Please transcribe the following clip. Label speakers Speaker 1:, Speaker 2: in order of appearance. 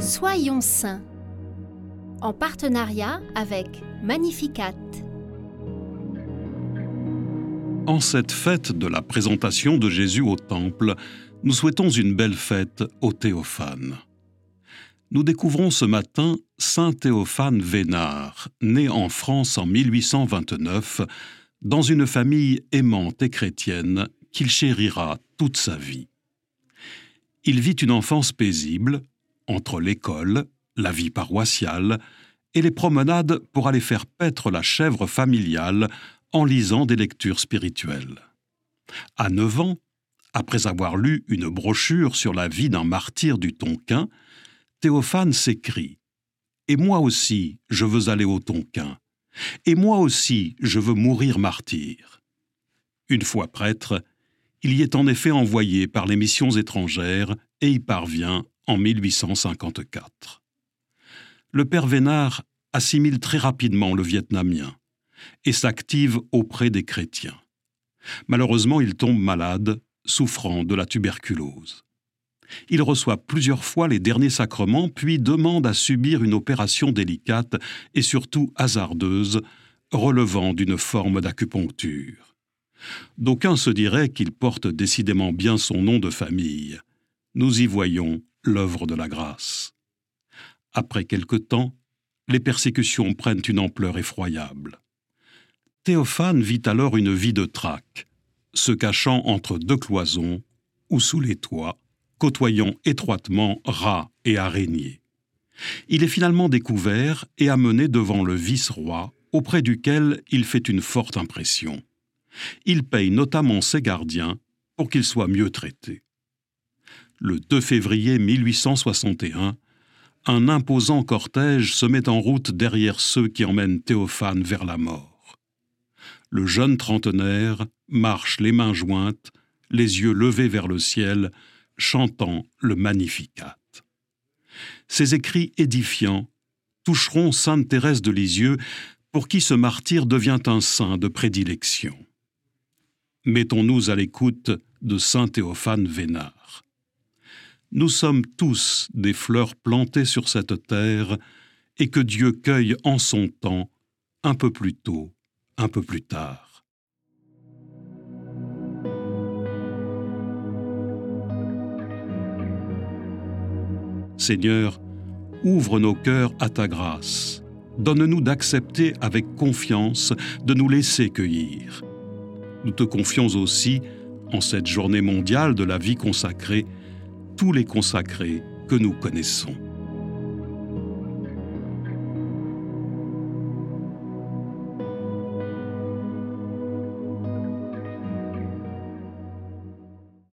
Speaker 1: Soyons saints en partenariat avec Magnificat.
Speaker 2: En cette fête de la présentation de Jésus au Temple, nous souhaitons une belle fête au Théophane. Nous découvrons ce matin Saint Théophane Vénard, né en France en 1829, dans une famille aimante et chrétienne qu'il chérira toute sa vie. Il vit une enfance paisible entre l'école, la vie paroissiale et les promenades pour aller faire paître la chèvre familiale en lisant des lectures spirituelles. À neuf ans, après avoir lu une brochure sur la vie d'un martyr du Tonkin, Théophane s'écrit Et moi aussi, je veux aller au Tonkin. Et moi aussi, je veux mourir martyr. Une fois prêtre, il y est en effet envoyé par les missions étrangères et y parvient en 1854. Le père Vénard assimile très rapidement le vietnamien et s'active auprès des chrétiens. Malheureusement, il tombe malade, souffrant de la tuberculose. Il reçoit plusieurs fois les derniers sacrements, puis demande à subir une opération délicate et surtout hasardeuse, relevant d'une forme d'acupuncture. D'aucuns se diraient qu'il porte décidément bien son nom de famille. Nous y voyons l'œuvre de la grâce. Après quelque temps, les persécutions prennent une ampleur effroyable. Théophane vit alors une vie de traque, se cachant entre deux cloisons ou sous les toits, côtoyant étroitement rats et araignées. Il est finalement découvert et amené devant le vice-roi, auprès duquel il fait une forte impression. Il paye notamment ses gardiens pour qu'ils soient mieux traités. Le 2 février 1861, un imposant cortège se met en route derrière ceux qui emmènent Théophane vers la mort. Le jeune trentenaire marche les mains jointes, les yeux levés vers le ciel, chantant le Magnificat. Ces écrits édifiants toucheront sainte Thérèse de Lisieux, pour qui ce martyr devient un saint de prédilection. Mettons-nous à l'écoute de saint Théophane Vénard. Nous sommes tous des fleurs plantées sur cette terre et que Dieu cueille en son temps, un peu plus tôt, un peu plus tard. Seigneur, ouvre nos cœurs à ta grâce. Donne-nous d'accepter avec confiance de nous laisser cueillir. Nous te confions aussi, en cette journée mondiale de la vie consacrée, tous les consacrés que nous connaissons.